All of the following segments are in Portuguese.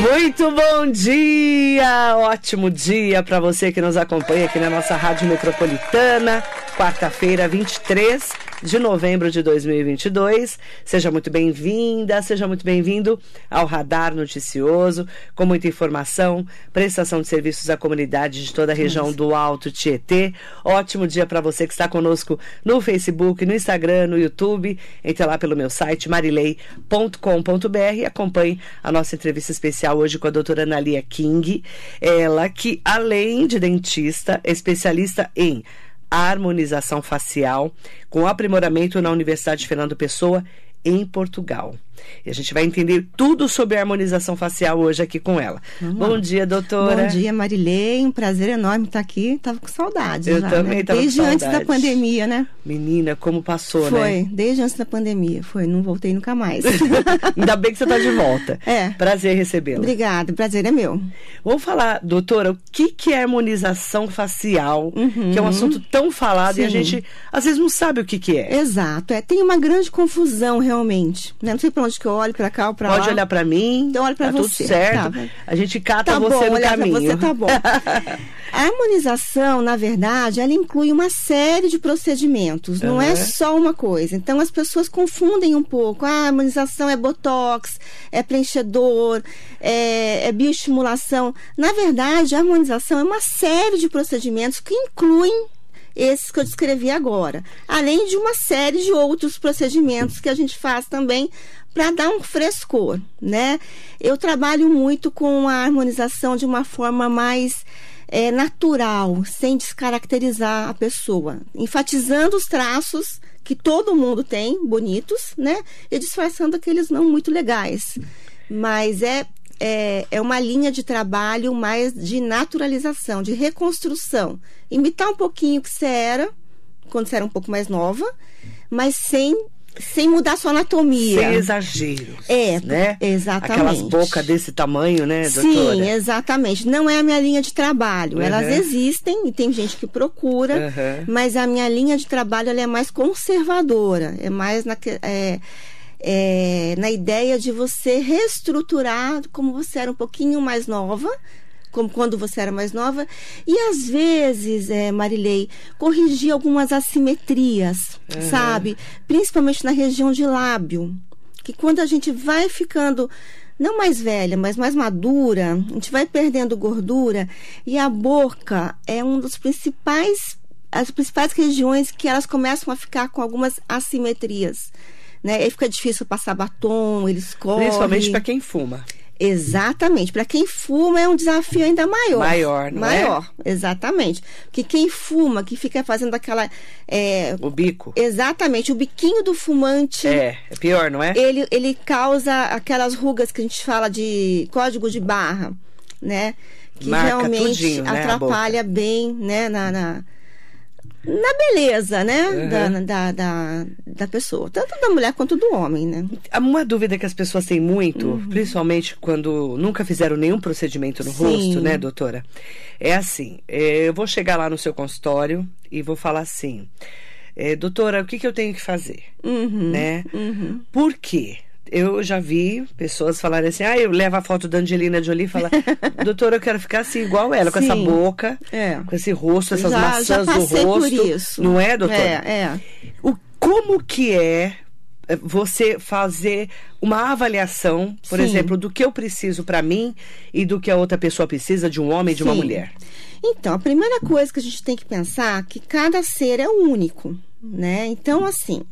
Muito bom dia! Ótimo dia para você que nos acompanha aqui na nossa Rádio Metropolitana, quarta-feira, 23 de novembro de 2022. Seja muito bem-vinda, seja muito bem-vindo ao Radar Noticioso, com muita informação, prestação de serviços à comunidade de toda a região do Alto Tietê. Ótimo dia para você que está conosco no Facebook, no Instagram, no YouTube. Entre lá pelo meu site marilei.com.br e acompanhe a nossa entrevista especial hoje com a doutora Analia King. Ela que, além de dentista, é especialista em harmonização facial com aprimoramento na Universidade Fernando Pessoa em Portugal. E a gente vai entender tudo sobre a harmonização facial hoje aqui com ela. Vamos Bom lá. dia, doutora. Bom dia, Marilei. Um prazer enorme estar aqui. Tava com saudade. Eu já, também né? tava com Desde antes da saudade. pandemia, né? Menina, como passou, Foi, né? desde antes da pandemia. Foi, não voltei nunca mais. Ainda bem que você está de volta. É. Prazer recebê-la. Obrigada, prazer é meu. Vamos falar, doutora, o que, que é harmonização facial, que é um assunto tão falado e a Uhum. Sim. gente às vezes não sabe o que, que é. Exato, é, tem uma grande confusão realmente. Né? Não sei pra onde que eu olho, pra cá ou pra lá. Pode olhar pra mim, Então olha pra tá tudo você. certo. Tá. A gente cata Tá você bom, no caminho. você tá bom. A harmonização, na verdade, ela inclui uma série de procedimentos, não é Aham. só uma coisa. Então as pessoas confundem um pouco. Ah, a harmonização é botox, é preenchedor, é, é bioestimulação. Na verdade, a harmonização é uma série de procedimentos que incluem esses que eu descrevi agora, além de uma série de outros procedimentos que a gente faz também para dar um frescor, né? Eu trabalho muito com a harmonização de uma forma mais é, natural, sem descaracterizar a pessoa, enfatizando os traços que todo mundo tem, bonitos, né? E disfarçando aqueles não muito legais. Mas é, é, é uma linha de trabalho mais de naturalização, de reconstrução. Imitar um pouquinho o que você era, quando você era um pouco mais nova, mas sem, sem mudar sua anatomia. Sem exageros. É, né? exatamente. Aquelas bocas desse tamanho, né, doutora? Sim, exatamente. Não é a minha linha de trabalho. Uhum. Elas existem e tem gente que procura, Uhum. mas a minha linha de trabalho é mais conservadora. É mais na, é, é, na ideia de você reestruturar como você era um pouquinho mais nova. Como quando você era mais nova, e às vezes, é, Marilei, corrigir algumas assimetrias, sabe? Principalmente na região de lábio que quando a gente vai ficando não mais velha, mas mais madura, a gente vai perdendo gordura e a boca é um dos principais as principais regiões que elas começam a ficar com algumas assimetrias, né? Aí fica difícil passar batom, eles correm. Principalmente para quem fuma. Exatamente. Para quem fuma é um desafio ainda maior. Maior, não é? Maior, exatamente. Porque quem fuma, que fica fazendo aquela. é, O bico. exatamente, o biquinho do fumante É, é pior, não é? ele, ele causa aquelas rugas que a gente fala de código de barra, né? Que Marca realmente tudinho, né, atrapalha bem, né, na, na, na beleza, né, Uhum. da, da, da, da pessoa. Tanto da mulher quanto do homem, né? Uma dúvida que as pessoas têm muito, Uhum. principalmente quando nunca fizeram nenhum procedimento no Sim. rosto, né, doutora? É assim, é, eu vou chegar lá no seu consultório e vou falar assim, é, doutora, o que, que eu tenho que fazer? Uhum, Né? uhum. Por quê? Eu já vi pessoas falarem assim, ah, eu levo a foto da Angelina Jolie e falo, doutora, eu quero ficar assim igual ela, com essa Sim. boca, É. com esse rosto, essas Já- maçãs já do passei por rosto. isso. Não é, doutora? É, é. O, como que é é, você fazer uma avaliação, por Sim. exemplo, do que eu preciso para mim e do que a outra pessoa precisa de um homem e de uma Sim. mulher? Então, a primeira coisa que a gente tem que pensar é que cada ser é único, né? Então, assim,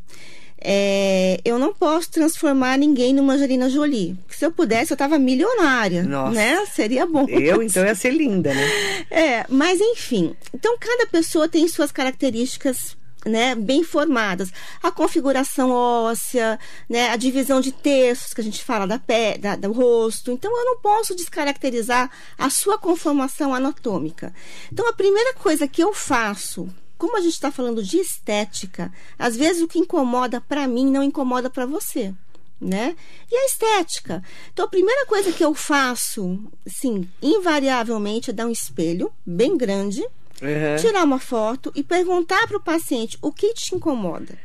é, eu não posso transformar ninguém numa Angelina Jolie. Porque se eu pudesse, eu tava milionária, Nossa. né? Seria bom. Eu, então, ia ser linda, né? É, mas enfim. Então, cada pessoa tem suas características né, bem formadas. A configuração óssea, né, a divisão de terços que a gente fala da pé, da, do rosto. Então, eu não posso descaracterizar a sua conformação anatômica. Então, a primeira coisa que eu faço, como a gente está falando de estética, às vezes o que incomoda para mim não incomoda para você. Né? E a estética. Então, a primeira coisa que eu faço, sim, invariavelmente, é dar um espelho bem grande, Uhum. tirar uma foto e perguntar para o paciente o que te incomoda.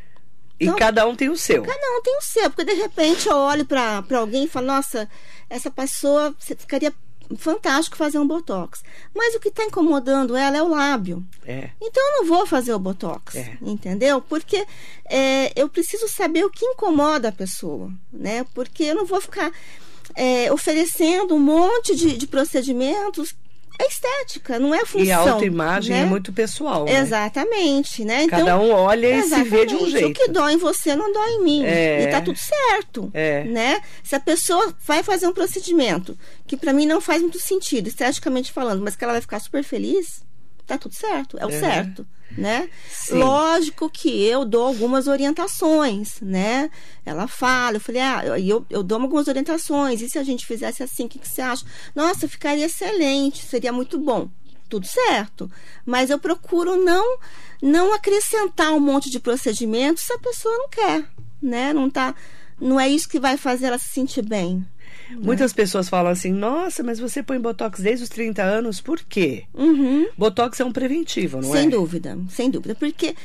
E Então, cada um tem o seu. Cada um tem o seu, porque de repente eu olho pra alguém e falo, nossa, essa pessoa ficaria fantástico fazer um botox. Mas o que está incomodando ela é o lábio. É. Então eu não vou fazer o botox, É. entendeu? Porque é, eu preciso saber o que incomoda a pessoa, né? Porque eu não vou ficar é, oferecendo um monte de, de procedimentos. É estética, não é função. E a autoimagem né? é muito pessoal. né? Exatamente, né? Cada um olha e se vê de um jeito. O que dói em você não dói em mim. É. E tá tudo certo. É. Né? Se a pessoa vai fazer um procedimento que para mim não faz muito sentido, esteticamente falando, mas que ela vai ficar super feliz, tá tudo certo. É o Uhum. certo. Né? Sim. Lógico que eu dou algumas orientações, né? Ela fala, eu falei, ah, eu, eu, eu dou algumas orientações, e se a gente fizesse assim, o que, que você acha? Nossa, ficaria excelente, seria muito bom tudo certo. Mas eu procuro não não acrescentar um monte de procedimentos se a pessoa não quer, né? Não tá não é isso que vai fazer ela se sentir bem. Muitas pessoas falam assim: nossa, mas você põe botox desde os 30 anos, por quê? Uhum, Botox é um preventivo, não sem é? dúvida, sem dúvida, porque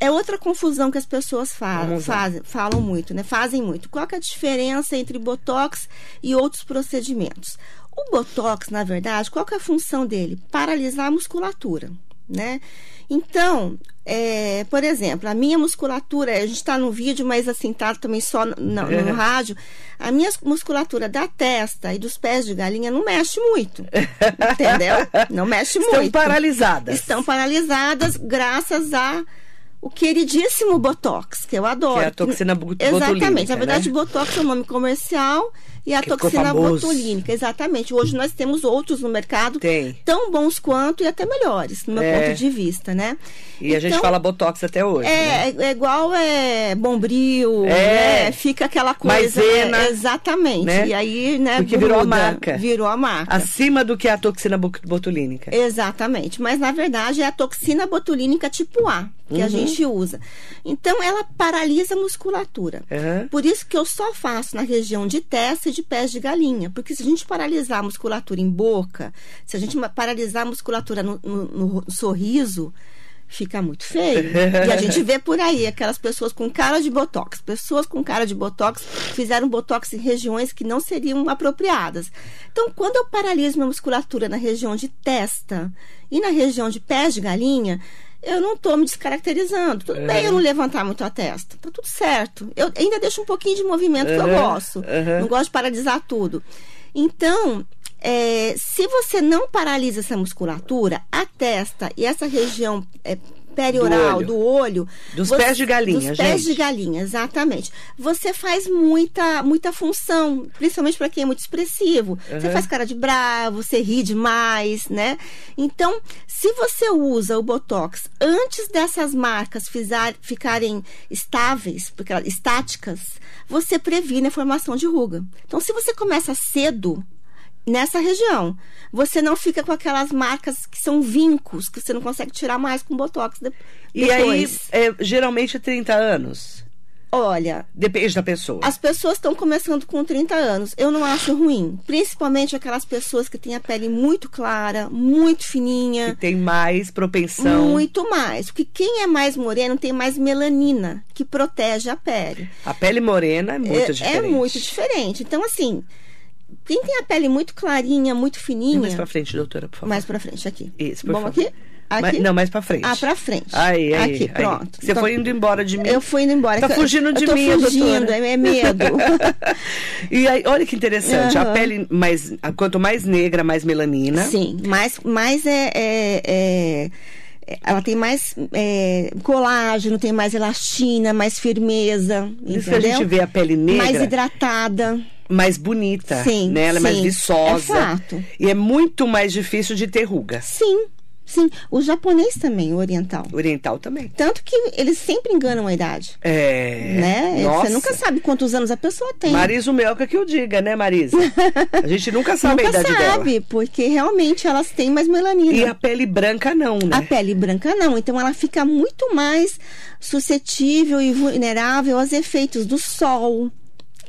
é outra confusão que as pessoas falam, fazem, falam muito, né? Fazem muito. Qual é a diferença entre botox e outros procedimentos? O botox, na verdade, qual é a função dele? Paralisar a musculatura, né? Então, é, por exemplo, a minha musculatura, a gente está no vídeo, mas assim, tá também só no, no- no rádio. A minha musculatura da testa e dos pés de galinha não mexe muito. Entendeu? Não mexe Estão muito paralisadas. estão paralisadas graças a o queridíssimo Botox, que eu adoro. Que é a toxina bu- Exatamente. botulínica, Na verdade, né? Botox é o nome comercial e a Que toxina botulínica. Exatamente. Hoje nós temos outros no mercado Tem. tão bons quanto e até melhores, no meu É. ponto de vista, né? E a gente Então, fala botox até hoje. né? é, é igual é bombril, É. né? Fica aquela coisa. Maisena, né? Exatamente. né? E aí, né? Porque virou a gruda, marca. Virou a marca. Acima do que a toxina botulínica. Exatamente, mas na verdade é a toxina botulínica tipo A que Uhum. a gente usa. Então ela paralisa a musculatura. Aham. Por isso que eu só faço na região de testa de pés de galinha, porque se a gente paralisar a musculatura em boca, se a gente paralisar a musculatura no, no- no sorriso, fica muito feio. e a gente vê por aí aquelas pessoas com cara de botox. Pessoas com cara de botox fizeram botox em regiões que não seriam apropriadas. Então, quando eu paraliso minha musculatura na região de testa e na região de pés de galinha, eu não estou me descaracterizando. Tudo bem eu não levantar muito a testa. Tá tudo certo. Eu ainda deixo um pouquinho de movimento que eu gosto. aham. Não gosto de paralisar tudo. Então, é, se você não paralisa essa musculatura, a testa e essa região é, perioral olho. do olho, Dos você- pés de galinha, dos pés gente. de galinha, exatamente. Você faz muita muita função, principalmente para quem é muito expressivo. Você Uhum. faz cara de bravo, você ri demais, né? Então, se você usa o botox antes dessas marcas fizar- ficarem estáveis, porque elas- estáticas, você previne a formação de ruga. Então, se você começa cedo nessa região. Você não fica com aquelas marcas que são vincos, que você não consegue tirar mais com botox de- E aí, depois. é, geralmente é 30 anos. Olha, Depende da pessoa. as pessoas estão começando com 30 anos. Eu não acho ruim. Principalmente aquelas pessoas que têm a pele muito clara, muito Que fininha. tem mais propensão. Muito mais. Porque quem é mais moreno tem mais melanina, que protege a pele. A pele morena é muito é, diferente. é muito diferente. Então, assim, quem tem a pele muito clarinha, muito fininha. Mais pra frente, doutora, por favor. Mais pra frente, aqui. Isso, por Vamos favor. aqui? Aqui? não, mais pra frente. Ah, pra frente. Aí, aí. Aqui, aí. pronto. Você Então, foi indo embora de mim. Eu fui indo embora. Tá fugindo de mim, fugindo, doutora. é medo. E aí, olha que interessante. A Aham. pele, mais, a- quanto mais negra, mais melanina. Sim, mais, mais é, é- é- é- Ela tem mais é, colágeno, tem mais elastina, mais firmeza. Isso que a entendeu? gente vê a pele negra Mais hidratada. Mais bonita. Sim, né? Ela é mais viçosa. É fato. E é muito mais difícil de ter ruga. Sim, sim. O japonês também, o oriental. Oriental também. Tanto que eles sempre enganam a idade. É. né? Nossa. Você nunca sabe quantos anos a pessoa tem. Marisa Melca que eu diga, né, Marisa? A gente nunca sabe nunca a idade sabe, dela. porque realmente elas têm mais melanina. E a pele branca não, né? A pele branca não, então ela fica muito mais suscetível e vulnerável aos efeitos do sol,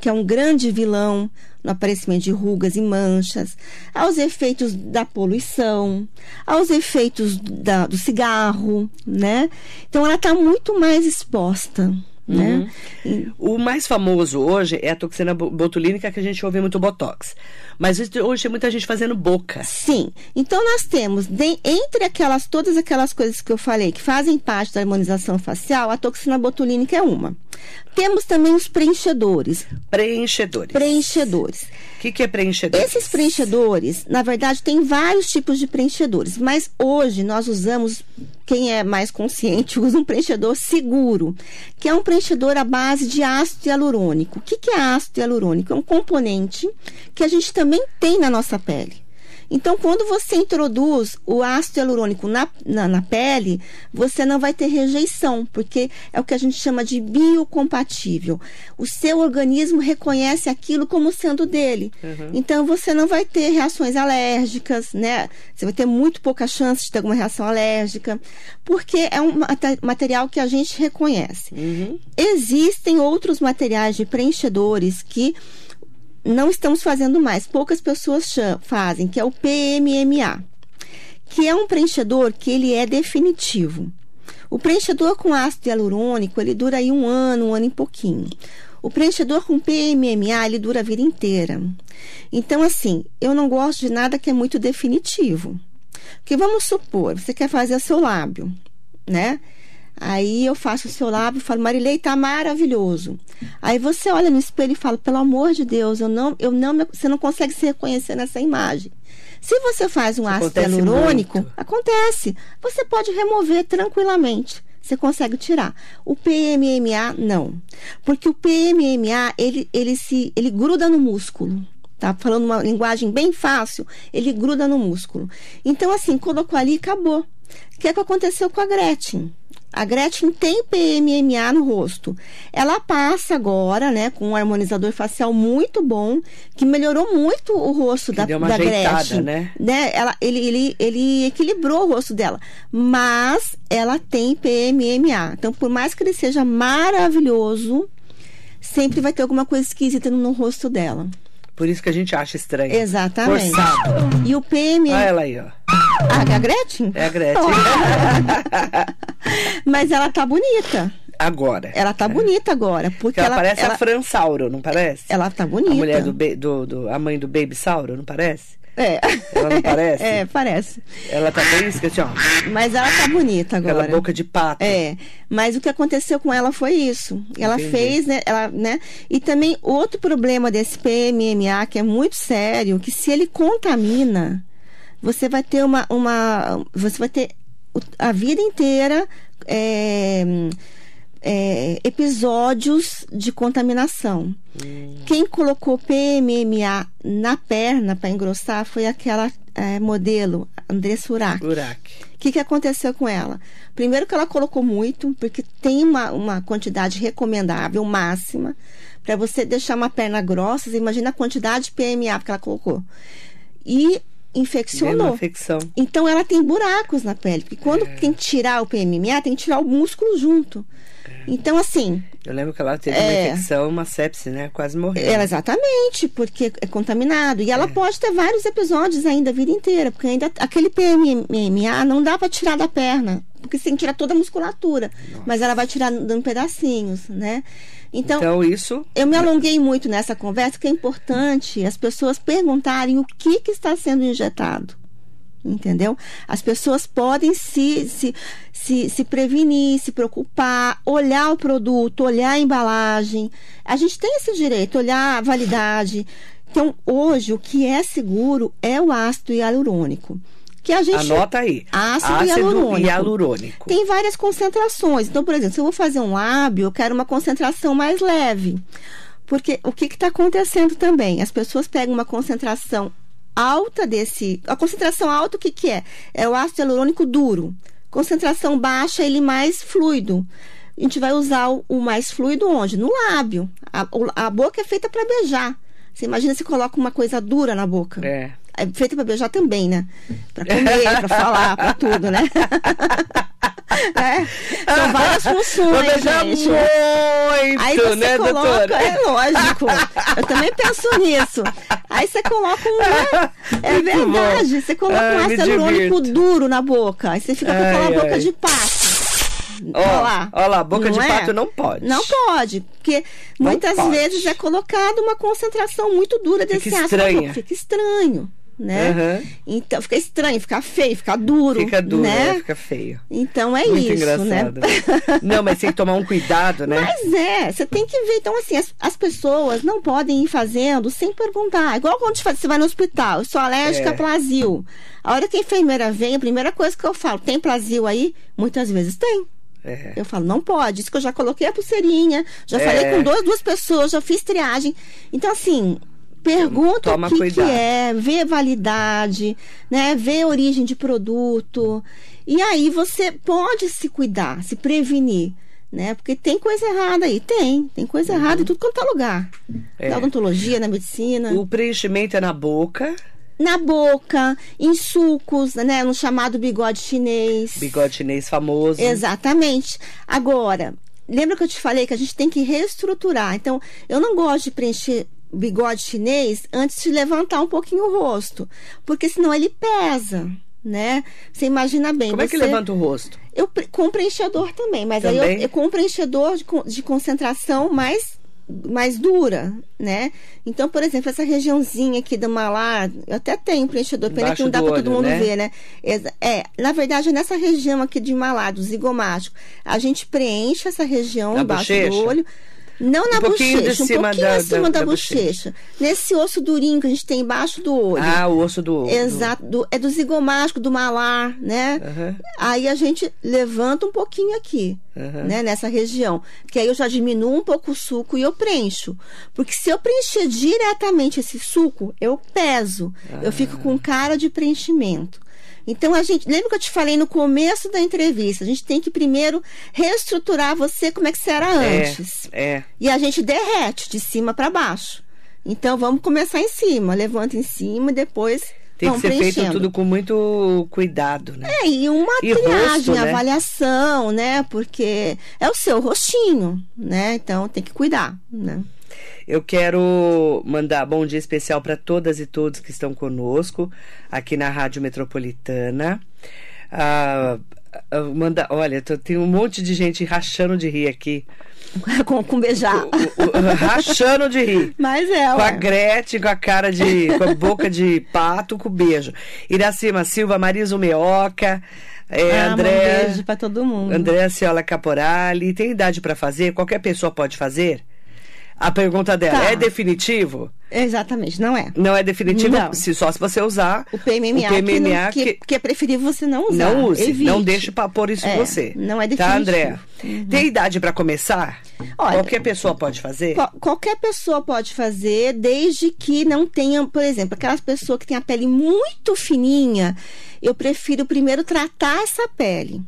que é um grande vilão no aparecimento de rugas e manchas, aos efeitos da poluição, aos efeitos da- do cigarro, né? Então ela está muito mais exposta. né? E- O mais famoso hoje é a toxina bo- botulínica, que a gente ouve muito botox. Mas hoje tem muita gente fazendo boca. Sim. Então nós temos, de- entre aquelas todas aquelas coisas que eu falei que fazem parte da harmonização facial, a toxina botulínica é uma. Temos também os preenchedores. Preenchedores. Preenchedores. O que, que é preenchedor? Esses preenchedores, na verdade, tem vários tipos de preenchedores, mas hoje nós usamos, quem é mais consciente, usa um preenchedor seguro, que é um preenchedor à base de ácido hialurônico. O que, que é ácido hialurônico? É um componente que a gente também tem na nossa pele. Então, quando você introduz o ácido hialurônico na, na, na pele, você não vai ter rejeição, porque é o que a gente chama de biocompatível. O seu organismo reconhece aquilo como sendo dele. Então, você não vai ter reações alérgicas, né? Você vai ter muito pouca chance de ter alguma reação alérgica, porque é um mate- material que a gente reconhece. Uhum. Existem outros materiais de preenchedores que não estamos fazendo mais, poucas pessoas fazem, que é o PMMA, que é um preenchedor que ele é definitivo. O preenchedor com ácido hialurônico, ele dura aí um ano, um ano e pouquinho. O preenchedor com PMMA, ele dura a vida inteira. Então, assim, eu não gosto de nada que é muito definitivo. Porque vamos supor, você quer fazer o seu lábio, né? Aí eu faço o seu lábio e falo, Marilei, tá maravilhoso. Aí você olha no espelho e fala, pelo amor de Deus, eu não, eu não, você não consegue se reconhecer nessa imagem. Se você faz um ácido acontece hialurônico, acontece. Você pode remover tranquilamente. Você consegue tirar. O PMMA não. Porque o PMMA, ele, ele se ele gruda no músculo. Tá falando uma linguagem bem fácil, ele gruda no músculo. Então assim, colocou ali e acabou. O que é que aconteceu com a Gretchen? A Gretchen tem PMMA no rosto. Ela passa agora, né, com um harmonizador facial muito bom, que melhorou muito o rosto Que da, deu uma da ajeitada, Gretchen. né? né? Ela, ele, ele, ele equilibrou o rosto dela. Mas ela tem PMMA. Então, por mais que ele seja maravilhoso, sempre vai ter alguma coisa esquisita no, no rosto dela. Por isso que a gente acha estranho. Exatamente. Forçado. E o PMMA. Olha ela aí, ó. Ah, a Gretchen? É a Gretchen. Mas ela tá bonita. Agora. Ela tá bonita agora. Porque Porque ela, ela, parece ela, a Fran Sauro, não parece? ela tá bonita. A mulher do, do, do- A mãe do Baby Sauro, não parece? É. Ela não parece? É, parece. Ela tá bem assim. Mas ela tá bonita agora. Aquela boca de pato. É, mas o que aconteceu com ela foi isso. Ela Entendi. fez, né, ela, né? E também outro problema desse PMMA que é muito sério, que se ele contamina, você vai ter uma, uma você vai ter a vida inteira é, é, episódios de contaminação. Quem colocou PMMA na perna para engrossar foi aquela é, modelo, Andressa. Urac. O que, que aconteceu com ela? Primeiro que ela colocou muito, porque tem uma, uma quantidade recomendável, máxima, para você deixar uma perna grossa. Você imagina a quantidade de PMA que ela colocou. E infeccionou. infecção. Então ela tem buracos na pele, porque quando É. tem que tirar o PMA, tem que tirar o músculo junto. Então, assim, Eu lembro que ela teve É. uma infecção, uma sepse, né? Quase morreu. ela exatamente, porque é contaminado. E ela pode ter vários episódios ainda a vida inteira, porque ainda aquele PMMA não dá para tirar da perna, porque você tem que tirar toda a musculatura, mas ela vai tirar dando pedacinhos, né? Então, Então, isso. eu me alonguei muito nessa conversa, que é importante as pessoas perguntarem o que, que está sendo injetado. Entendeu? As pessoas podem se, se, se, se prevenir, se preocupar, olhar o produto, olhar a embalagem. A gente tem esse direito, olhar a validade. Então, hoje, o que é seguro é o ácido hialurônico. Que a gente Anota aí. Ácido hialurônico. hialurônico. tem várias concentrações. Então, por exemplo, se eu vou fazer um lábio, eu quero uma concentração mais leve. Porque o que está acontecendo também? As pessoas pegam uma concentração alta desse. A concentração alta, o que, que é? É o ácido hialurônico duro. Concentração baixa, ele mais fluido. A gente vai usar o, o mais fluido onde? No lábio. A, a boca é feita para beijar. Você imagina se coloca uma coisa dura na boca. É. É feita para beijar também, né? Para comer, para falar, para tudo, né? É, São várias Vou funções, beijar gente. muito, Aí você né, coloca, doutora? é lógico. Eu também penso nisso. Aí você coloca um. né? É Muito verdade. bom. Você coloca um ácido hialurônico duro na boca. Aí você fica com Ai, aquela boca ai. de pato. Olha lá. ó lá, boca de Não é? pato não pode. Não pode, porque Não muitas pode. vezes é colocada uma concentração muito dura desse Fica ácido. estranha. Fica estranho, né? Aham. Então fica estranho, fica feio, fica duro, Fica duro, né? é, fica feio. Então é Muito isso, né? engraçado. Não, mas tem que tomar um cuidado, né? Mas é, você tem que ver. Então, assim, as, as pessoas não podem ir fazendo sem perguntar. Igual quando você vai no hospital, eu sou alérgica É. a plasio. A hora que a enfermeira vem, a primeira coisa que eu falo, tem plasio aí? Muitas vezes tem. É. Eu falo, não pode. Isso que eu já coloquei a pulseirinha, já É. falei com duas, duas pessoas, já fiz triagem. Então, assim, pergunta Toma o que, que é, vê validade, né? Vê origem de produto. E aí você pode se cuidar, se prevenir. Né? Porque tem coisa errada aí, tem, tem coisa errada em tudo quanto é lugar. Uhum. É. Na odontologia, na medicina, O preenchimento é na boca, na boca, em sucos, né? No chamado bigode chinês. bigode chinês famoso. Exatamente. Agora, lembra que eu te falei que a gente tem que reestruturar. Então, eu não gosto de preencher bigode chinês antes de levantar um pouquinho o rosto, porque senão ele pesa, né? Você imagina bem. Como é que você- levanta o rosto? Eu com preenchedor também, mas aí Também? eu, eu com preenchedor de, de concentração mais mais dura, né? Então, por exemplo, essa regiãozinha aqui do malar, eu até tenho preenchedor, pena Embaixo que não dá para todo mundo né? ver, né? É, na verdade, é nessa região aqui de malar, do zigomático, a gente preenche essa região Na embaixo bochecha? do olho. Não na Um bochecha, um pouquinho da- acima da- da, da bochecha. Nesse osso durinho que a gente tem embaixo do olho. Ah, o osso do. do- Exato, do- é do zigomático, do malar, né? Aham. Aí a gente levanta um pouquinho aqui, Aham. né? Nessa região. Que aí eu já diminuo um pouco o suco e eu preencho. Porque se eu preencher diretamente esse suco, eu peso. Eu fico com cara de preenchimento. Então a gente, lembra que eu te falei no começo da entrevista? A gente tem que primeiro reestruturar você como é que você era antes. É, é. E a gente derrete de cima para baixo. Então vamos começar em cima, levanta em cima e depois Tem que ser feito tudo com muito cuidado, né? É, e uma E triagem, rosto, né? avaliação, né? Porque é o seu rostinho, né? Então tem que cuidar, né? Eu quero mandar bom dia especial para todas e todos que estão conosco aqui na Rádio Metropolitana. Ah, ah, manda, olha, tô- tem um monte de gente rachando de rir aqui. com, com beijar. O- o- rachando de rir. Mas é, Com a ué. Gretchen, com a cara de. com a boca de pato, com beijo. Iracema Silva, Marisa Meoca, é, Ah, André. Um beijo pra todo mundo. André Ciola Caporali. Tem idade para fazer? Qualquer pessoa pode fazer? A pergunta dela Tá. é definitivo? Exatamente, não é. Não é definitivo Não. se, só se você usar O PMMA, o PMMA que, não- que, que- é preferível você não usar. não use, Evite. não deixe para pôr isso em É, você. não é Tá, definitivo. André? Tem idade para começar? Olha, Qualquer pessoa pode fazer? Qual- qualquer pessoa pode fazer, desde que não tenha, por exemplo, aquelas pessoas que têm a pele muito fininha, eu prefiro primeiro tratar essa pele.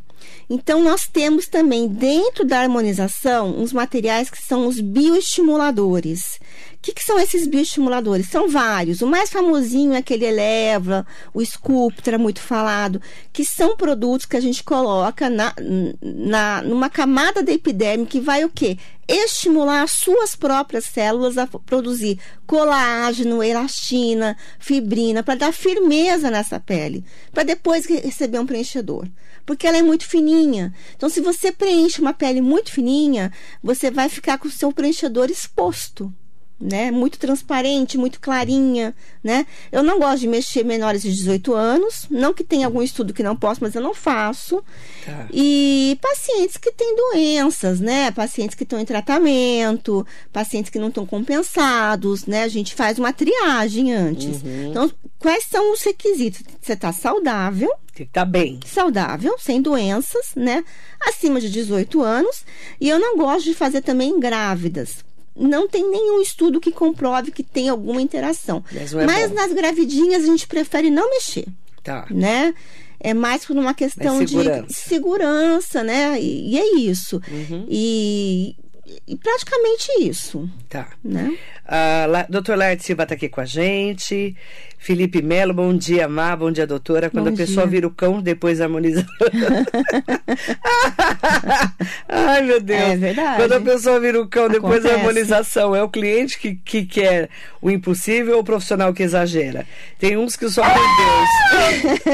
Então, nós temos também dentro da harmonização uns materiais que são os bioestimuladores. O que, que são esses bioestimuladores? São vários. O mais famosinho é aquele Eleva, o Sculptra, muito falado, que são produtos que a gente coloca na, na, numa camada da epiderme que vai o quê? Estimular as suas próprias células a produzir colágeno, elastina, fibrina, para dar firmeza nessa pele, para depois re- receber um preenchedor. Porque ela é muito fininha. Então, se você preenche uma pele muito fininha, você vai ficar com o seu preenchedor exposto né? Muito transparente, muito clarinha, né? Eu não gosto de mexer menores de 18 anos, não que tenha algum estudo que não posso, mas eu não faço. Tá. E pacientes que têm doenças, né? Pacientes que estão em tratamento, pacientes que não estão compensados, né? A gente faz uma triagem antes. Então, quais são os requisitos? Você está saudável, Tem que estar bem. saudável, sem doenças, né? Acima de 18 anos. E eu não gosto de fazer também grávidas. Não tem nenhum estudo que comprove que tem alguma interação. Mas é Mas nas gravidinhas a gente prefere não mexer, Tá. né? É mais por uma questão Mais de segurança. segurança, né? E, e é isso. Uhum. E, e praticamente isso, Tá. né? Ah, La- doutor Laerte Silva está aqui com a gente. Felipe Melo, bom dia, Má, bom dia, doutora. Quando Bom a pessoa dia. vira o cão, depois harmoniza. Ai, meu Deus. É verdade. Quando a pessoa vira o cão, depois a Acontece. harmonização. É o cliente que, que quer o impossível ou o profissional que exagera? Tem uns que só tem Deus.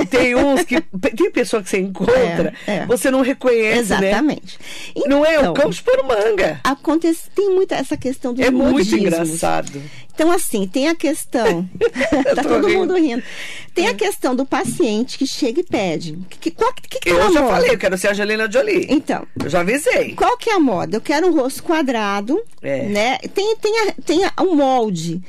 Tem uns que. Tem pessoa que você encontra, É, é. você não reconhece, né? Exatamente. Não é o Então, cão chupando manga. Acontece, tem muita essa questão dos É muito engraçado. Então, assim, tem a questão. Tá todo rindo. mundo rindo. Tem a questão do paciente que chega e pede. Que, que, qual, que, que é Eu a já moda? falei, eu quero ser a Angelina Jolie. Então, Eu já avisei. qual que é a moda? Eu quero um rosto quadrado, É. né? Tem, tem, a- tem a- um molde.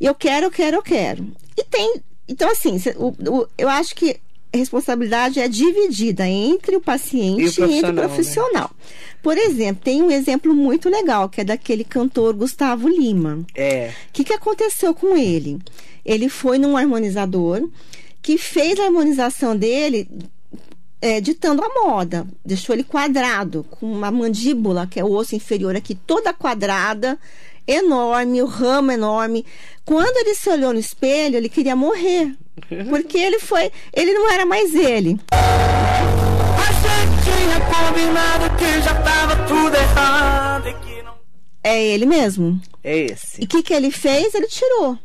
Eu quero, eu quero, eu quero. E tem. Então, assim, o- o- eu acho que responsabilidade é dividida entre o paciente E o e, entre o profissional, né? Por exemplo, tem um exemplo muito legal, que é daquele cantor Gustavo Lima. É. O que, que aconteceu com ele? Ele foi num harmonizador que fez a harmonização dele é, ditando a moda. Deixou ele quadrado, com uma mandíbula, que é o osso inferior aqui, toda quadrada, enorme, o ramo enorme. Quando ele se olhou no espelho, ele queria morrer. Porque ele foi. Ele não era mais ele. A gente tinha combinado que já tava tudo errado e que não. É ele mesmo. É E esse. o que, que ele fez? Ele tirou.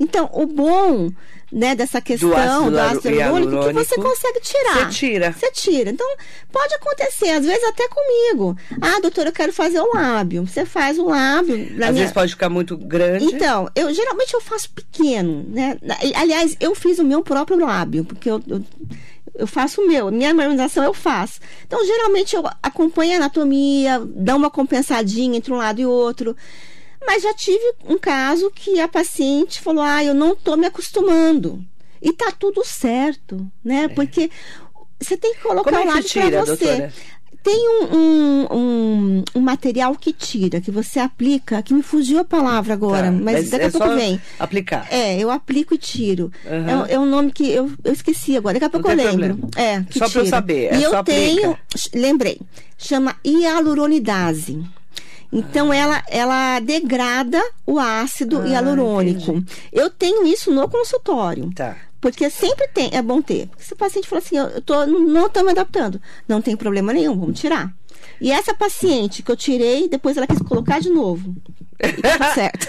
Então, o bom né, dessa questão ácido do ácido hialurônico que você consegue tirar. você tira. Você tira. Então, pode acontecer, às vezes até comigo. Ah, doutora, eu quero fazer o lábio. Você faz o lábio. Às minha- vezes pode ficar muito grande. Então, eu geralmente eu faço pequeno, né? Aliás, eu fiz o meu próprio lábio, porque eu, eu, eu faço o meu, minha harmonização eu faço. Então, geralmente eu acompanho a anatomia, dá uma compensadinha entre um lado e outro. Mas já tive um caso que a paciente falou: "Ah, eu não tô me acostumando". E tá tudo certo, né? Porque você tem que colocar É. Como é o que lábio tira, para você. doutora? Tem um, um, um, um material que tira, que você aplica, que me fugiu a palavra agora, Tá, mas, daqui é a pouco vem. aplicar. É, eu aplico e tiro. Aham. É, é um nome que eu, eu esqueci agora, daqui a pouco Não eu lembro. problema. É, que Só pra eu saber, é e eu tenho, aplica. lembrei, chama hialuronidase. Então Ah. ela, ela degrada o ácido Ah, hialurônico. entendi. Eu tenho isso no consultório. Tá. Porque sempre tem, é bom ter. Se o paciente fala assim, eu tô, não estou me adaptando, não tem problema nenhum, vamos tirar. E essa paciente que eu tirei, depois ela quis colocar de novo. E tá certo.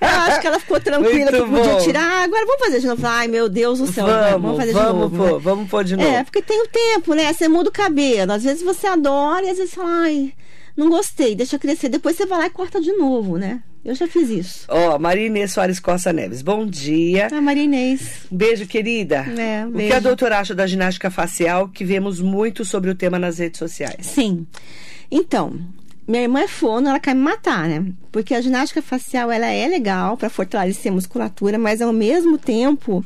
eu acho que ela ficou tranquila Muito que podia bom. tirar. Agora vamos fazer de novo. Ai, meu Deus do céu. vai, Vamos, fazer vamos de novo. pôr, vai. vamos pôr de novo. É, porque tem o tempo, né? Você muda o cabelo. Às vezes você adora e às vezes fala, ai, não gostei, deixa crescer. Depois você vai lá e corta de novo, né? Eu já fiz isso. Ó, Maria Inês Soares Costa Neves, bom dia. Ah, Maria Inês. Beijo, querida. É, o que beijo. a doutora acha da ginástica facial, que vemos muito sobre o tema nas redes sociais? Sim. Então, minha irmã é fono, ela quer me matar, né? Porque a ginástica facial, ela é legal para fortalecer a musculatura, mas ao mesmo tempo,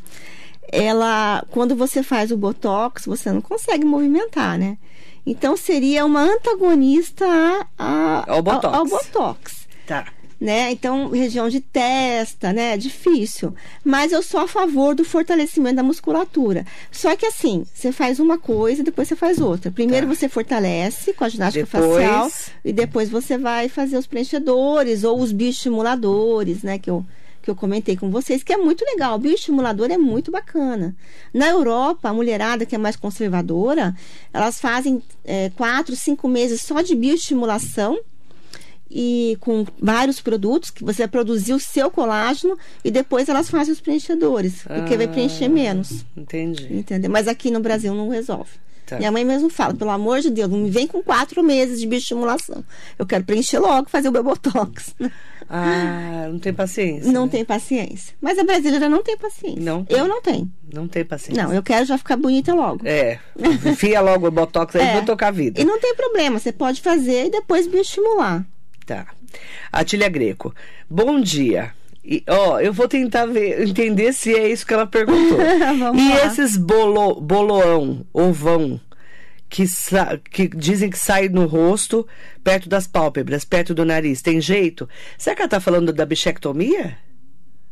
ela, quando você faz o botox, você não consegue movimentar, né? Então seria uma antagonista a- a- Ao botox. ao botox Tá. né? Então, região de testa, né? É difícil. Mas eu sou a favor do fortalecimento da musculatura. Só que assim, você faz uma coisa e depois você faz outra. Primeiro Tá. você fortalece com a ginástica Depois- facial e depois você vai fazer os preenchedores ou os bioestimuladores, né? Que eu, que eu comentei com vocês, que é muito legal. O bioestimulador é muito bacana. Na Europa, a mulherada que é mais conservadora, elas fazem é, quatro, cinco meses só de bioestimulação e com vários produtos que você vai produzir o seu colágeno e depois elas fazem os preenchedores, porque vai preencher Ah, menos. Entendi. Entendeu? Mas aqui no Brasil não resolve. Tá. Minha mãe mesmo fala, pelo amor de Deus, não me vem com quatro meses de bioestimulação. Eu quero preencher logo, fazer o meu botox. Ah, não tem paciência. Não né? tem paciência. Mas a brasileira não tem paciência. Não tem. Eu não tenho. Não tem paciência. Não, eu quero já ficar bonita logo. É. Enfia logo o botox aí É. vou tocar a vida. E não tem problema, você pode fazer e depois bioestimular. Tá. Atília Greco. Bom dia. E, ó, eu vou tentar ver, entender se é isso que ela perguntou. E lá. esses bolo, boloão, ovão, que, que dizem que sai no rosto, perto das pálpebras, perto do nariz, tem jeito? Será que ela tá falando da bichectomia?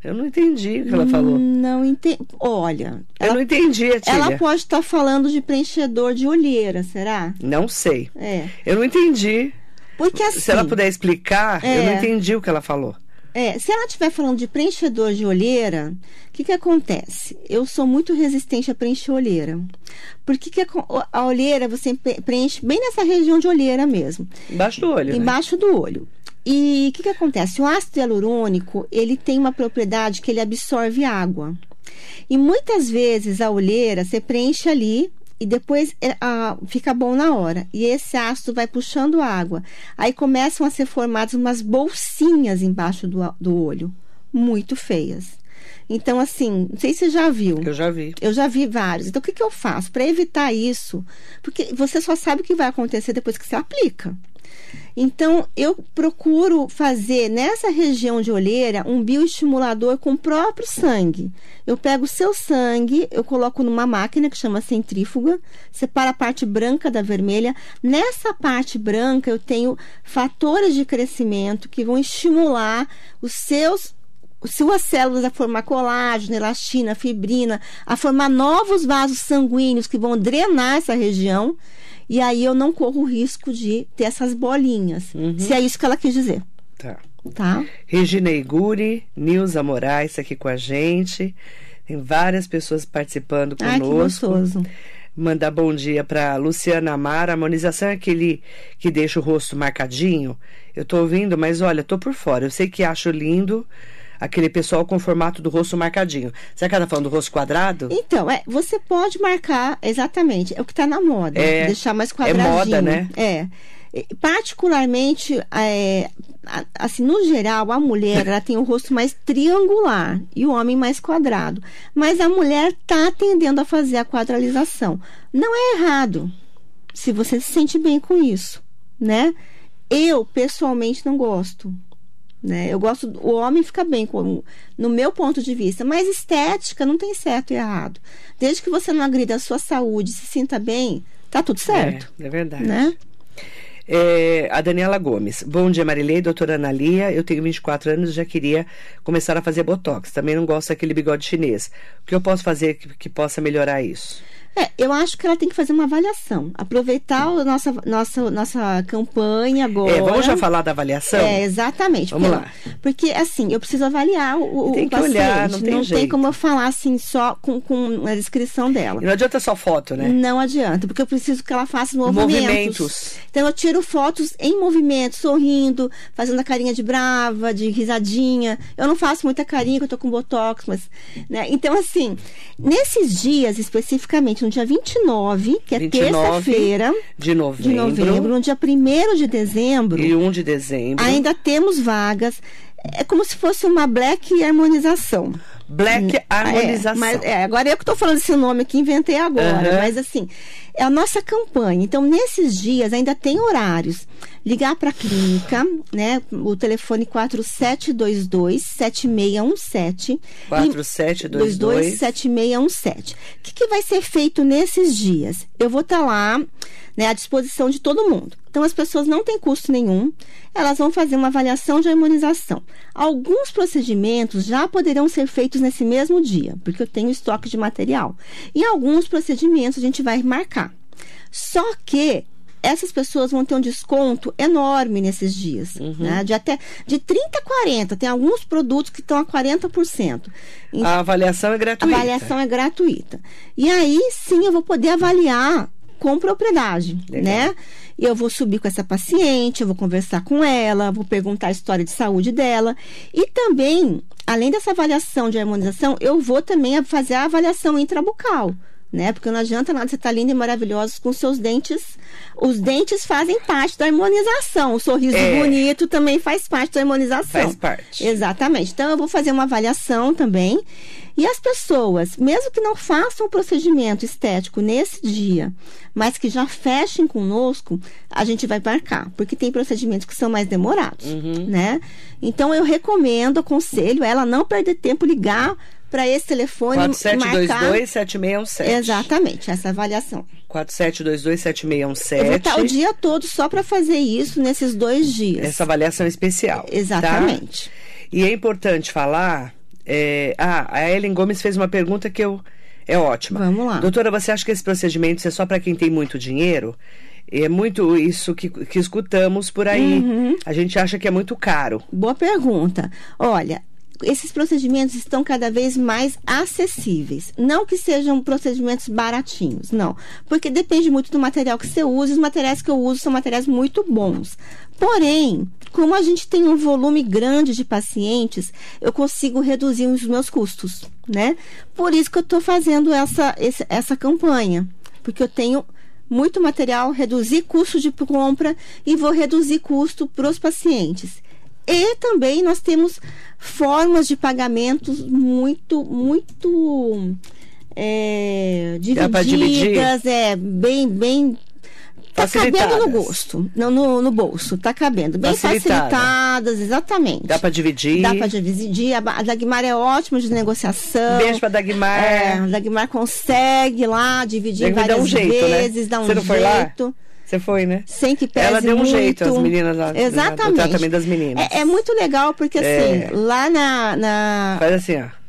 Eu não entendi o que ela falou. Não entendi. Olha, Eu ela, não entendi, Atília. ela pode estar falando de preenchedor de olheira, será? Não sei. É. Eu não entendi. Porque assim. Se ela puder explicar, eu não É. entendi o que ela falou. É, se ela estiver falando de preenchedor de olheira, o que, que acontece? Eu sou muito resistente a preencher olheira. Porque que aco- a olheira você preenche bem nessa região de olheira mesmo, Embaixo do olho, né? embaixo do olho. E o que, que acontece? O ácido hialurônico, ele tem uma propriedade que ele absorve água. E muitas vezes a olheira você preenche ali e depois ah, fica bom na hora. E esse ácido vai puxando água. Aí começam a ser formadas umas bolsinhas embaixo do, do olho, muito feias. Então, assim, não sei se você já viu. Eu já vi. Eu já vi vários. Então, o que, que eu faço para evitar isso? Porque você só sabe o que vai acontecer depois que você aplica. Então, eu procuro fazer nessa região de olheira um bioestimulador com o próprio sangue. Eu pego o seu sangue, eu coloco numa máquina que chama centrífuga, separa a parte branca da vermelha. Nessa parte branca, eu tenho fatores de crescimento que vão estimular os seus suas células a formar colágeno, elastina, fibrina, a formar novos vasos sanguíneos que vão drenar essa região. E aí eu não corro o risco de ter essas bolinhas. Se é isso que ela quis dizer, Tá. tá? Regina Iguri, Nilza Moraes aqui com a gente. Tem várias pessoas participando Ai, que conosco. gostoso. Mandar bom dia para Luciana Amara. A harmonização é aquele que deixa o rosto marcadinho. Eu tô ouvindo, mas olha, tô por fora. Eu sei que acho lindo aquele pessoal com o formato do rosto marcadinho. Será que ela tá falando do rosto quadrado? Então, é, você pode marcar exatamente, é o que está na moda, É, deixar mais é quadradinho. moda, né? É. Particularmente, é, assim, no geral, a mulher ela tem o rosto mais triangular e o homem mais quadrado. Mas a mulher está tendendo a fazer a quadralização. Não é errado, se você se sente bem com isso, né? Eu, pessoalmente, não gosto. Né? Eu gosto, o homem fica bem com, no meu ponto de vista, mas estética não tem certo e errado. Desde que você não agrida a sua saúde, se sinta bem, tá tudo certo, É, é verdade. né? É, a Daniela Gomes. Bom dia, Marilei, doutora Analia. Eu tenho 24 anos e já queria começar a fazer botox. Também não gosto daquele bigode chinês. O que eu posso fazer que, que possa melhorar isso? É, eu acho que ela tem que fazer uma avaliação, aproveitar a nossa nossa nossa campanha agora. É, vamos já falar da avaliação? É, exatamente. Vamos porque, lá. Porque, assim, eu preciso avaliar o, o Tem que paciente. olhar, não tem jeito. como eu falar assim só com, com a descrição dela. E não adianta só foto, né? Não adianta, porque eu preciso que ela faça movimentos. Movimentos. Então eu tiro fotos em movimento, sorrindo, fazendo a carinha de brava, de risadinha. Eu não faço muita carinha, que eu tô com botox, mas, né? Então assim, nesses dias especificamente, no dia 29, que é 29 terça-feira de novembro, de novembro, no dia 1 de dezembro, e 1 de dezembro. ainda temos vagas. É como se fosse uma black harmonização. Black harmonização. É, mas, é, agora eu que estou falando esse nome aqui, inventei agora. Aham. Mas assim, é a nossa campanha. Então, nesses dias ainda tem horários. Ligar para a clínica, né? O telefone 4722-7617. 4722 7617. O que, que vai ser feito nesses dias? Eu vou estar lá né, à disposição de todo mundo. Então, as pessoas não têm custo nenhum, elas vão fazer uma avaliação de harmonização. Alguns procedimentos já poderão ser feitos nesse mesmo dia, porque eu tenho estoque de material. E alguns procedimentos a gente vai marcar. Só que essas pessoas vão ter um desconto enorme nesses dias, né? De até de 30 a 40. Tem alguns produtos que estão a 40%. Então, A avaliação é a gratuita. avaliação é gratuita. E aí sim eu vou poder avaliar com propriedade, Legal. né? E eu vou subir com essa paciente, eu vou conversar com ela, vou perguntar a história de saúde dela. E também, além dessa avaliação de harmonização, eu vou também fazer a avaliação intrabucal. Né? Porque não adianta nada você estar linda e maravilhosa com seus dentes. Os dentes fazem parte da harmonização. O sorriso É. bonito também faz parte da harmonização. Faz parte. Exatamente. Então, eu vou fazer uma avaliação também. E as pessoas, mesmo que não façam o procedimento estético nesse dia, mas que já fechem conosco, a gente vai marcar, porque tem procedimentos que são mais demorados, Uhum. né? Então, eu recomendo, aconselho ela não perder tempo, ligar para esse telefone e marcar 4722-7617. exatamente essa avaliação. 4722-7617. Eu vou estar o dia todo só para fazer isso nesses dois dias. Essa avaliação especial. tá? Exatamente. E é importante falar. É, Ah, a Ellen Gomes fez uma pergunta que eu. É ótima. Vamos lá. Doutora, você acha que esse procedimento é só para quem tem muito dinheiro? É muito isso que, que escutamos por aí. Uhum. A gente acha que é muito caro. Boa pergunta. Olha, esses procedimentos estão cada vez mais acessíveis. Não que sejam procedimentos baratinhos, não. Porque depende muito do material que você usa. Os materiais que eu uso são materiais muito bons. Porém, como a gente tem um volume grande de pacientes, eu consigo reduzir os meus custos, né? Por isso que eu estou fazendo essa, essa campanha. Porque eu tenho muito material, reduzir custo de compra e vou reduzir custo para os pacientes. E também nós temos formas de pagamentos muito, muito é, divididas, é, bem, bem. Tá cabendo no gosto, não no, no bolso, tá cabendo. Bem Facilitada. facilitadas, exatamente. Dá pra dividir. Dá pra dividir. A Dagmar é ótima de negociação. Beijo pra Dagmar. É, a Dagmar consegue lá dividir várias um jeito, né? vezes, dá um Você não foi lá? Você foi, né? Sem que pese Ela deu um muito. jeito, as meninas lá, no Exatamente. tratamento das meninas. É, é muito legal, porque assim, É. lá na. na... Faz assim, ó.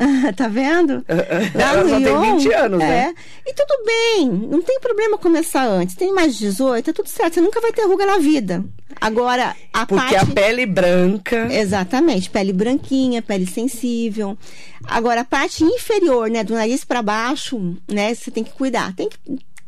tá vendo? Lá Ela no só tem Ion, 20 anos, é. né? E tudo bem, não tem problema começar antes. Tem mais de 18, é tudo certo. Você nunca vai ter ruga na vida. Agora, a Porque parte. a pele branca. Exatamente, pele branquinha, pele sensível. Agora, a parte inferior, né, do nariz para baixo, né, você tem que cuidar. Tem que,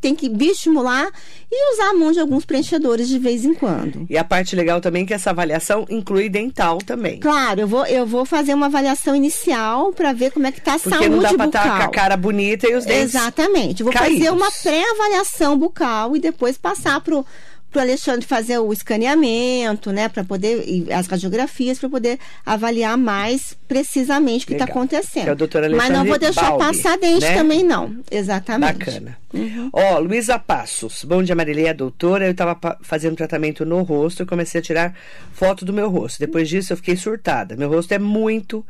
tem que bioestimular e usar a mão de alguns preenchedores de vez em quando. E a parte legal também é que essa avaliação inclui dental também. Claro, eu vou, eu vou fazer uma avaliação inicial para ver como é que tá a Porque saúde não dá bucal. estar com a cara bonita e os dentes. Exatamente. Eu Vou caídos. fazer uma pré-avaliação bucal e depois passar pro pro Alexandre fazer o escaneamento, né, para poder as radiografias para poder avaliar mais precisamente o que está acontecendo. Que é o doutor Mas não Alexandre vou deixar Balbi, passar dente né? também não. Exatamente. Bacana. Uhum. Ó, Luísa Passos. Bom dia, Marilei, a doutora. Eu tava pa- fazendo tratamento no rosto e comecei a tirar foto do meu rosto. Depois disso, eu fiquei surtada. Meu rosto é muito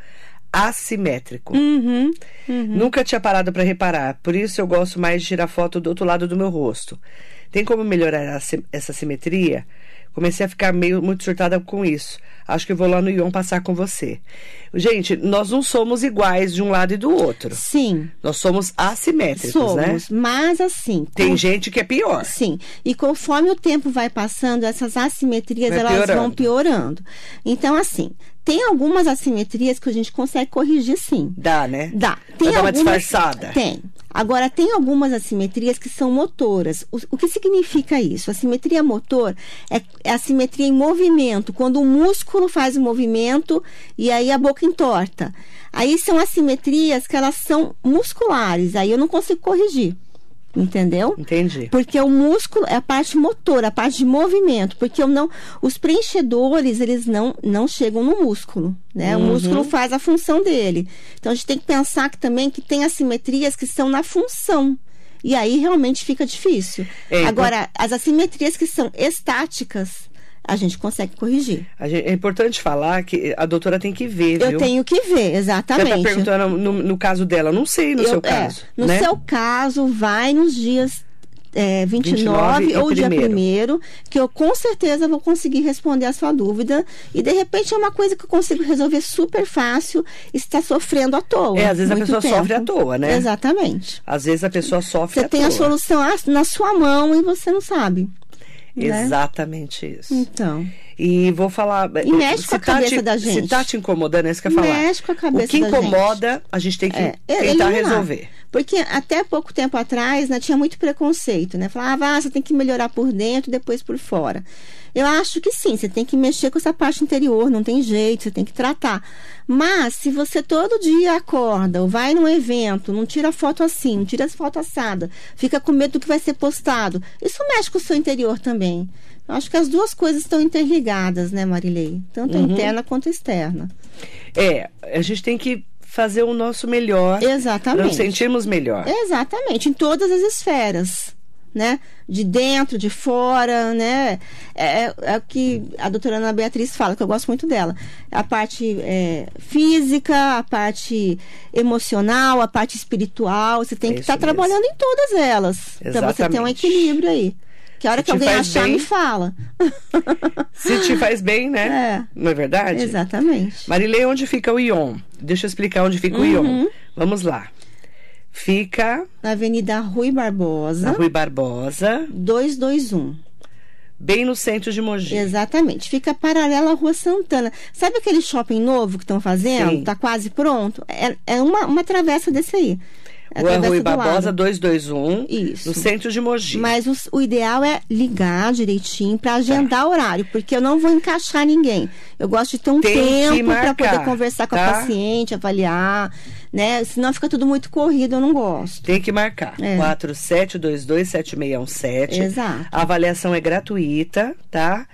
assimétrico. Uhum. Nunca tinha parado para reparar. Por isso, eu gosto mais de tirar foto do outro lado do meu rosto. Tem como melhorar essa simetria? Comecei a ficar meio muito surtada com isso. Acho que vou lá no Ion passar com você. Gente, nós não somos iguais de um lado e do outro. Sim. Nós somos assimétricos, Somos, né? mas assim, Tem com- gente que é pior. Sim. E conforme o tempo vai passando, essas assimetrias Vai elas piorando. vão piorando. Então, assim, tem algumas assimetrias que a gente consegue corrigir sim. Dá, né? Dá. Dar uma algumas- disfarçada. Tem. Agora, tem algumas assimetrias que são motoras. O, o que significa isso? A simetria motor é, é a simetria em movimento, quando o músculo faz o movimento e aí a boca entorta. Aí são assimetrias que elas são musculares, aí eu não consigo corrigir. Entendeu? Entendi. Porque o músculo é a parte motora, a parte de movimento, porque eu não, os preenchedores, eles não, não chegam no músculo, né? Uhum. O músculo faz a função dele. Então a gente tem que pensar que também que tem assimetrias que são na função. E aí realmente fica difícil. É, Agora, as assimetrias que são estáticas, a gente consegue corrigir. Gente- é importante falar que a doutora tem que ver, viu? Eu tenho que ver, Você tá exatamente. perguntando no, no caso dela. Não sei no Eu- seu é, caso. no né? seu caso, vai nos dias é, 29 29, e ou dia primeiro. primeiro, que eu com certeza vou conseguir responder a sua dúvida. E de repente é uma coisa que eu consigo resolver super fácil e está sofrendo à toa. É, às vezes a pessoa tempo. sofre à toa, né? Exatamente. Às vezes a pessoa sofre Você à tem a toa. solução a- na sua mão e você não sabe. Né? Exatamente isso. Então. E vou falar. E mexe se com a tá cabeça te, da Se gente. tá te incomodando, é isso que eu ia falar. Mexe com a cabeça O que da incomoda, a gente tem que É, tentar eliminar. resolver. Porque até pouco tempo atrás né, tinha muito preconceito, né? Falava, ah, você tem que melhorar por dentro, depois por fora. Eu acho que sim, você tem que mexer com essa parte interior, não tem jeito, você tem que tratar. Mas se você todo dia acorda ou vai num evento, não tira foto assim, não tira foto assada, fica com medo do que vai ser postado, isso mexe com o seu interior também. Acho que as duas coisas estão interligadas, né, Marilei? Tanto Uhum. interna quanto externa. É, a gente tem que fazer o nosso melhor. Exatamente. nos sentirmos melhor. Exatamente, em todas as esferas, né? De dentro, de fora, né? É, é- é o que a doutora Ana Beatriz fala, que eu gosto muito dela. A parte é, física, a parte emocional, a parte espiritual. Você tem É que estar mesmo. trabalhando em todas elas. Para você ter um equilíbrio aí. Que a hora Se que alguém achar, bem- me fala. Se te faz bem, né? É. Não é verdade? Exatamente. Marilei, onde fica o Ion? Deixa eu explicar onde fica o Uhum. Ion. Vamos lá. Fica Na Avenida Rui Barbosa, na Rui Barbosa, 221. bem no centro de Mogi. Exatamente. Fica paralela à Rua Santana. Sabe aquele shopping novo que estão fazendo? Sim. Tá quase pronto? É, é uma, uma travessa desse aí. É Rua travessa Rui Barbosa lado. 221, Isso. no centro de Mogi. Mas o, o ideal é ligar direitinho para agendar horário, porque eu não vou encaixar ninguém. Eu gosto de ter um Tem tempo para poder conversar com tá? a paciente, avaliar, né? Senão fica tudo muito corrido, eu não gosto. Tem que marcar. É. 47227617. Exato. A avaliação é gratuita, tá?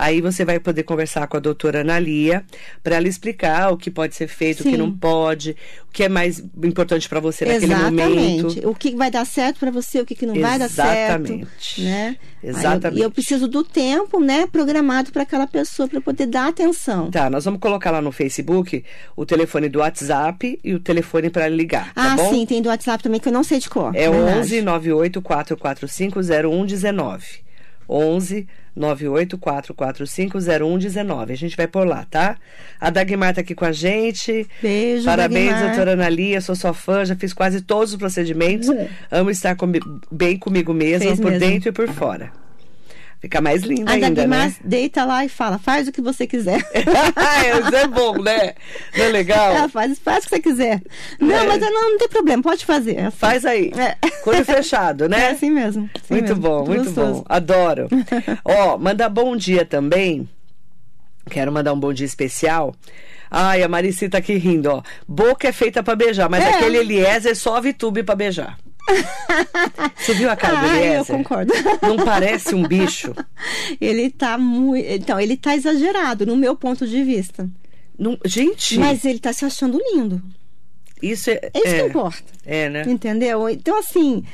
Aí você vai poder conversar com a doutora Analia para ela explicar o que pode ser feito, o que Sim. não pode, o que é mais importante para você naquele momento. Exatamente. O que vai dar certo para você, o que, que não vai dar certo. Exatamente. Né? Eu- Exatamente. E eu, preciso do tempo, né, programado para aquela pessoa para poder dar atenção. Tá, nós vamos colocar lá no Facebook o telefone do WhatsApp e o telefone para ligar, tá ah, bom? sim, tem do WhatsApp também que eu não sei de cor. É verdade. 11 98 445 0119. 11 98 445 0119. A gente vai por lá, tá? A Dagmar tá aqui com a gente. Beijo, Parabéns, Dagmar. doutora Analia. Sou sua fã, já fiz quase todos os procedimentos. Amo estar comi- bem comigo mesma, Fez por mesmo. dentro e por fora. Fica mais linda A ainda, Dagmar né? deita lá e fala, faz o que você quiser. Isso é bom, né? Não é legal? Ela faz, faz o que você quiser. Não, É. mas eu não, não tem problema, pode fazer. É assim. Faz aí. É. Olho fechado, né? É assim mesmo. assim Muito mesmo. bom, muito Gostoso. bom. Adoro. Ó, mandar bom dia também. Quero mandar um bom dia especial. Ai, a Marici tá aqui rindo, ó. Boca é feita pra beijar, mas É. aquele Eliezer só VTube pra beijar. Você viu a cara Ah, eu concordo. Não parece um bicho? Ele tá muito. Então, ele tá exagerado, no meu ponto de vista. Não- Gente, Mas ele tá se achando lindo. isso é. É isso que é, importa. É, né? Entendeu? Então, assim,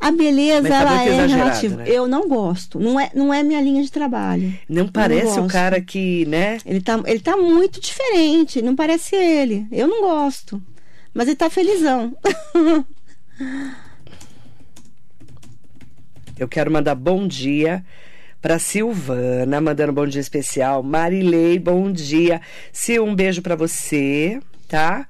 a beleza, tá ela é relativa. né? Eu não gosto. Não é, não é minha linha de trabalho. Não parece o gosto. cara que, né? Ele tá, ele tá muito diferente. Não parece ele. Eu não gosto. Mas ele tá felizão. Eu quero mandar bom dia para Silvana, mandando bom dia especial. Marilei, bom dia. Sil, um beijo para você, tá?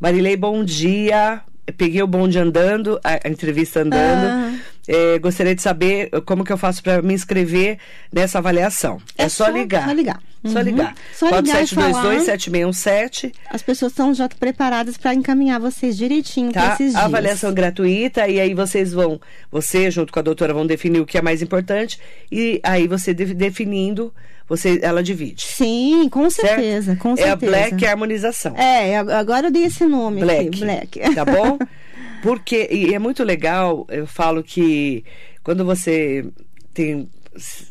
Marilei, bom dia. Eu peguei o bonde andando, a, a entrevista andando. Ah. É, gostaria de saber como que eu faço para me inscrever nessa avaliação. É, É só, só- ligar. só ligar. Só Uhum. ligar. Só ligar falar. 4722-7617. As pessoas estão já preparadas para encaminhar vocês direitinho para Tá? esses dias. A avaliação é gratuita e aí vocês vão, você junto com a doutora vão definir o que é mais importante e aí você de- definindo, você ela divide. Sim, com certo? certeza, com é certeza. a black harmonização. É, ag- agora eu dei esse nome black, aqui, Black. Tá bom? Porque e é muito legal, eu falo que quando você tem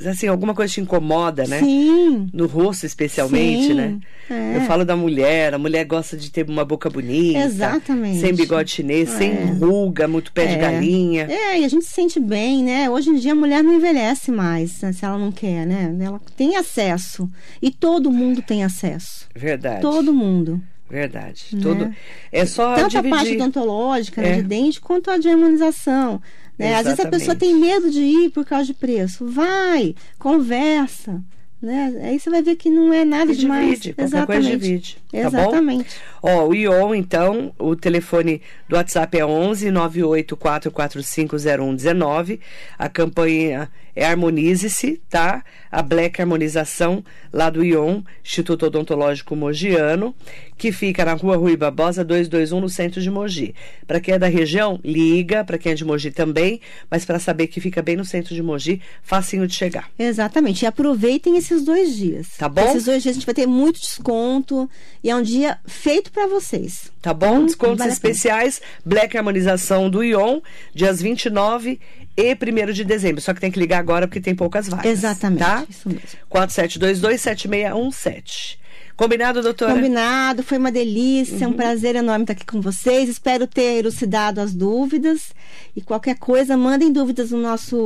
assim, alguma coisa te incomoda, né? Sim. No rosto, especialmente, Sim, né? é. Eu falo da mulher, a mulher gosta de ter uma boca bonita. Exatamente. Sem bigode chinês, sem É. ruga, muito pé de É. galinha. É, e a gente se sente bem, né? Hoje em dia a mulher não envelhece mais, né, se ela não quer, né? Ela tem acesso. E todo mundo tem acesso. Verdade. Todo mundo. Verdade. Né? Todo... É só Tanto dividir. a parte odontológica, né, É. de dente, quanto a de harmonização. Né? Às vezes a pessoa Exatamente. tem medo de ir por causa de preço. Vai, conversa. Né? Aí você vai ver que não é nada demais. divide, qualquer coisa divide, tá bom? Exatamente. Ó, o ION, então, o telefone do WhatsApp é 11 984450119. A campanha é Harmonize-se, tá? A Black Harmonização, lá do ION, Instituto Odontológico Mogiano, que fica na rua Rui Barbosa 221, no centro de Mogi. Para quem é da região, liga, para quem é de Mogi também, mas para saber que fica bem no centro de Mogi, facinho de chegar. Exatamente. E aproveitem esses dois dias. Tá bom? Esses dois dias a gente vai ter muito desconto. E é um dia feito para vocês. Tá bom? Descontos vale especiais, Black Harmonização do Ion, dias 29 e 1 de dezembro. Só que tem que ligar agora porque tem poucas vagas. Exatamente. Tá? Isso mesmo. 4722-7617. Combinado, doutora? Combinado, foi uma delícia, Uhum. um prazer enorme estar aqui com vocês. Espero ter elucidado as dúvidas. E qualquer coisa, mandem dúvidas no nosso,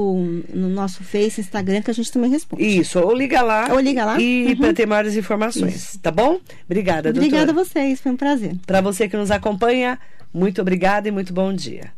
no nosso Face, Instagram, que a gente também responde. Isso, ou liga lá. Ou liga lá. E Uhum. para ter maiores informações. Tá bom? Obrigada, doutora. Obrigada a vocês, foi um prazer. Para você que nos acompanha, muito obrigada e muito bom dia.